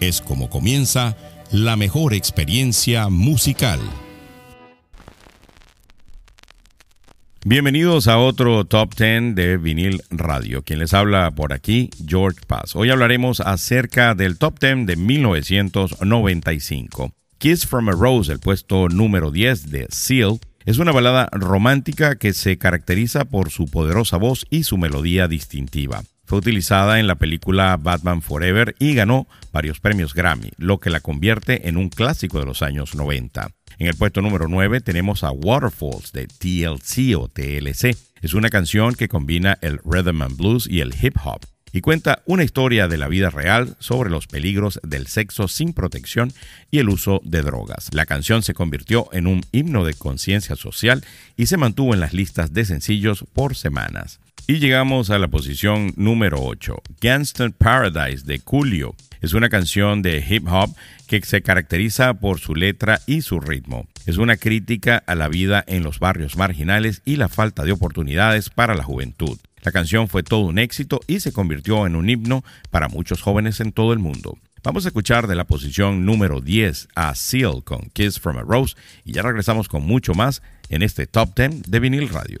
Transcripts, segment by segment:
es como comienza la mejor experiencia musical. Bienvenidos a otro Top 10 de Vinil Radio. Quien les habla por aquí, George Paz. Hoy hablaremos acerca del Top 10 de 1995. Kiss from a Rose, el puesto número 10 de Seal, es una balada romántica que se caracteriza por su poderosa voz y su melodía distintiva. Fue utilizada en la película Batman Forever y ganó varios premios Grammy, lo que la convierte en un clásico de los años 90. En el puesto número 9 tenemos a Waterfalls de TLC o TLC. Es una canción que combina el rhythm and blues y el hip hop y cuenta una historia de la vida real sobre los peligros del sexo sin protección y el uso de drogas. La canción se convirtió en un himno de conciencia social y se mantuvo en las listas de sencillos por semanas. Y llegamos a la posición número 8, Gangster Paradise de Coolio. Es una canción de hip hop que se caracteriza por su letra y su ritmo. Es una crítica a la vida en los barrios marginales y la falta de oportunidades para la juventud. La canción fue todo un éxito y se convirtió en un himno para muchos jóvenes en todo el mundo. Vamos a escuchar de la posición número 10 a Seal con Kiss from a Rose y ya regresamos con mucho más en este Top 10 de Vinil Radio.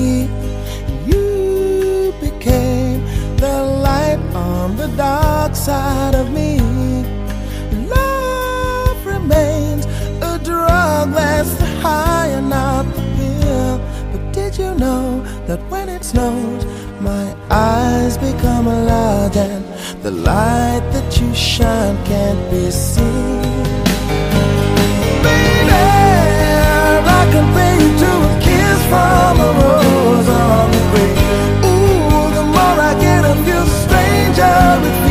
when it snows, my eyes become large and the light that you shine can't be seen? compare you to a kiss from a rose on the. Ooh, the more I get of you, stranger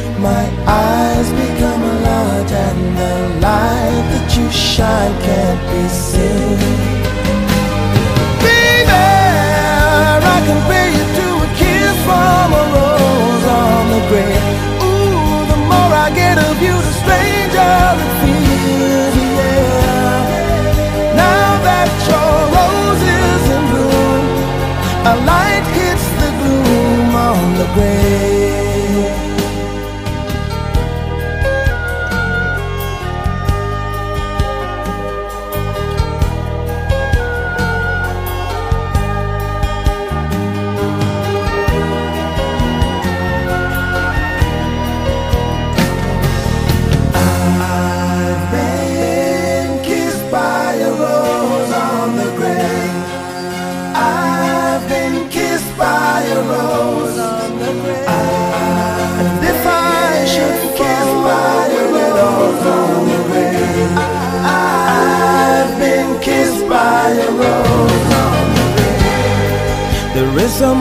my eyes become large and the light that you shine can't be seen.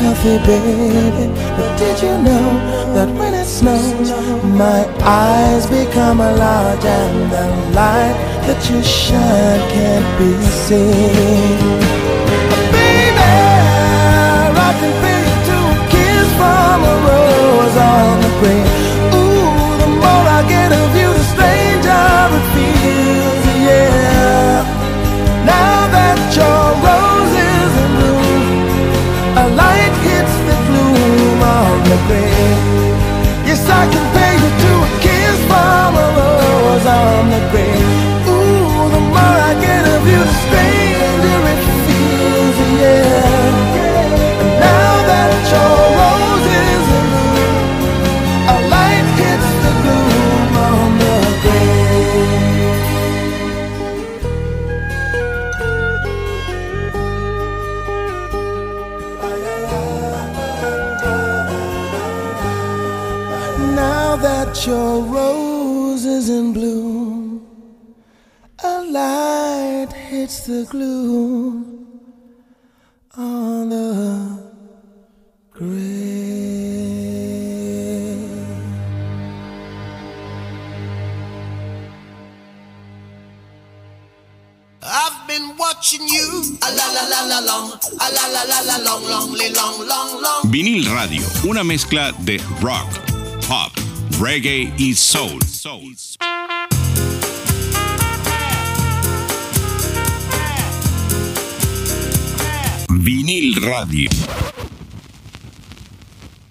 healthy, baby? But did you know that when it snows, my eyes become large and the light that you shine can't be seen? Baby, I can feel you to a kiss from a rose on the grave. The grave. Yes, I can pay you to a kiss from rose on the grave. Watching you. A la la la la long. A la la la la long, long, long, long, long. Vinil Radio, una mezcla de rock, pop, reggae y soul. Vinil Radio.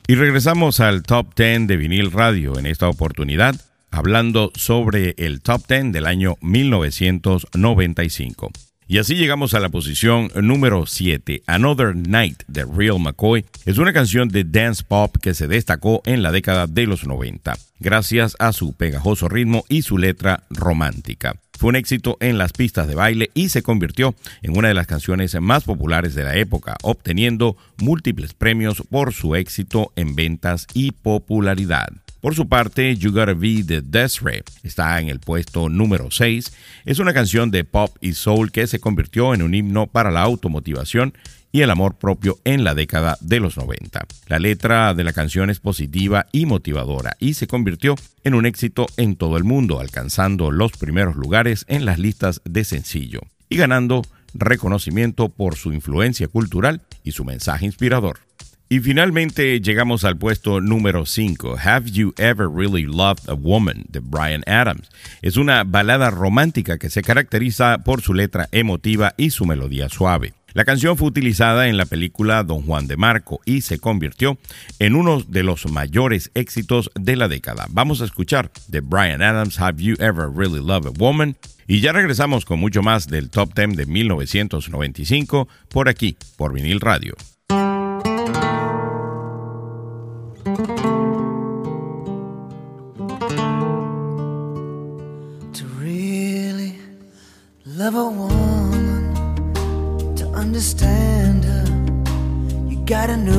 Y regresamos al Top 10 de vinil radio en esta oportunidad, hablando sobre el Top 10 del año 1995. Y así llegamos a la posición número 7. Another Night de Real McCoy es una canción de dance pop que se destacó en la década de los 90, gracias a su pegajoso ritmo y su letra romántica. Fue un éxito en las pistas de baile y se convirtió en una de las canciones más populares de la época, obteniendo múltiples premios por su éxito en ventas y popularidad. Por su parte, You Gotta Be the Desiree está en el puesto número 6. Es una canción de pop y soul que se convirtió en un himno para la automotivación y el amor propio en la década de los 90. La letra de la canción es positiva y motivadora y se convirtió en un éxito en todo el mundo, alcanzando los primeros lugares en las listas de sencillo y ganando reconocimiento por su influencia cultural y su mensaje inspirador. Y finalmente llegamos al puesto número 5, Have You Ever Really Loved a Woman de Brian Adams. Es una balada romántica que se caracteriza por su letra emotiva y su melodía suave. La canción fue utilizada en la película Don Juan de Marco y se convirtió en uno de los mayores éxitos de la década. Vamos a escuchar de Brian Adams, Have You Ever Really Loved a Woman? Y ya regresamos con mucho más del Top 10 de 1995 por aquí, por vinil radio. To really love a woman, to understand her, you gotta know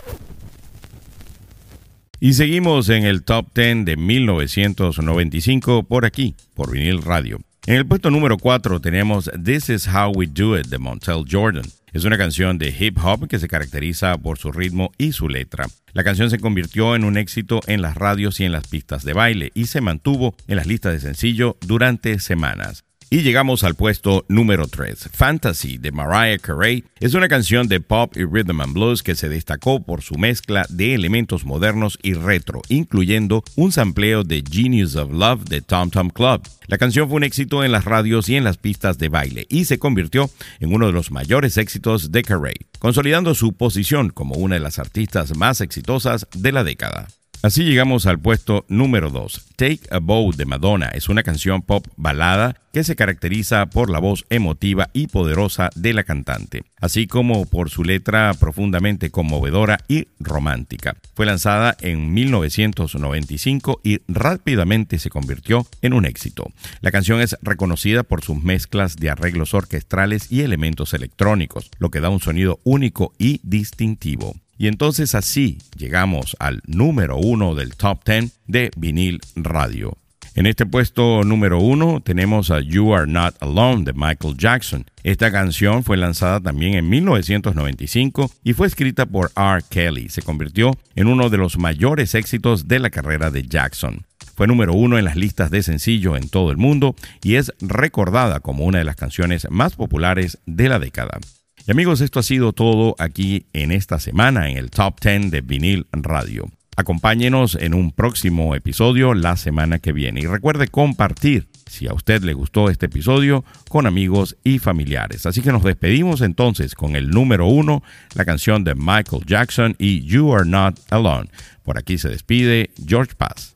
Y seguimos en el top 10 de 1995 por aquí, por vinil radio. En el puesto número 4 tenemos This Is How We Do It de Montel Jordan. Es una canción de hip hop que se caracteriza por su ritmo y su letra. La canción se convirtió en un éxito en las radios y en las pistas de baile y se mantuvo en las listas de sencillo durante semanas. Y llegamos al puesto número 3. Fantasy de Mariah Carey es una canción de pop y rhythm and blues que se destacó por su mezcla de elementos modernos y retro, incluyendo un sampleo de Genius of Love de Tom Tom Club. La canción fue un éxito en las radios y en las pistas de baile y se convirtió en uno de los mayores éxitos de Carey, consolidando su posición como una de las artistas más exitosas de la década. Así llegamos al puesto número 2. Take a Bow de Madonna es una canción pop balada que se caracteriza por la voz emotiva y poderosa de la cantante, así como por su letra profundamente conmovedora y romántica. Fue lanzada en 1995 y rápidamente se convirtió en un éxito. La canción es reconocida por sus mezclas de arreglos orquestrales y elementos electrónicos, lo que da un sonido único y distintivo. Y entonces así llegamos al número uno del top 10 de vinil radio. En este puesto número uno tenemos a You Are Not Alone de Michael Jackson. Esta canción fue lanzada también en 1995 y fue escrita por R. Kelly. Se convirtió en uno de los mayores éxitos de la carrera de Jackson. Fue número uno en las listas de sencillo en todo el mundo y es recordada como una de las canciones más populares de la década. Y amigos, esto ha sido todo aquí en esta semana en el Top 10 de Vinil Radio. Acompáñenos en un próximo episodio la semana que viene y recuerde compartir, si a usted le gustó este episodio, con amigos y familiares. Así que nos despedimos entonces con el número uno, la canción de Michael Jackson y You Are Not Alone. Por aquí se despide George Paz.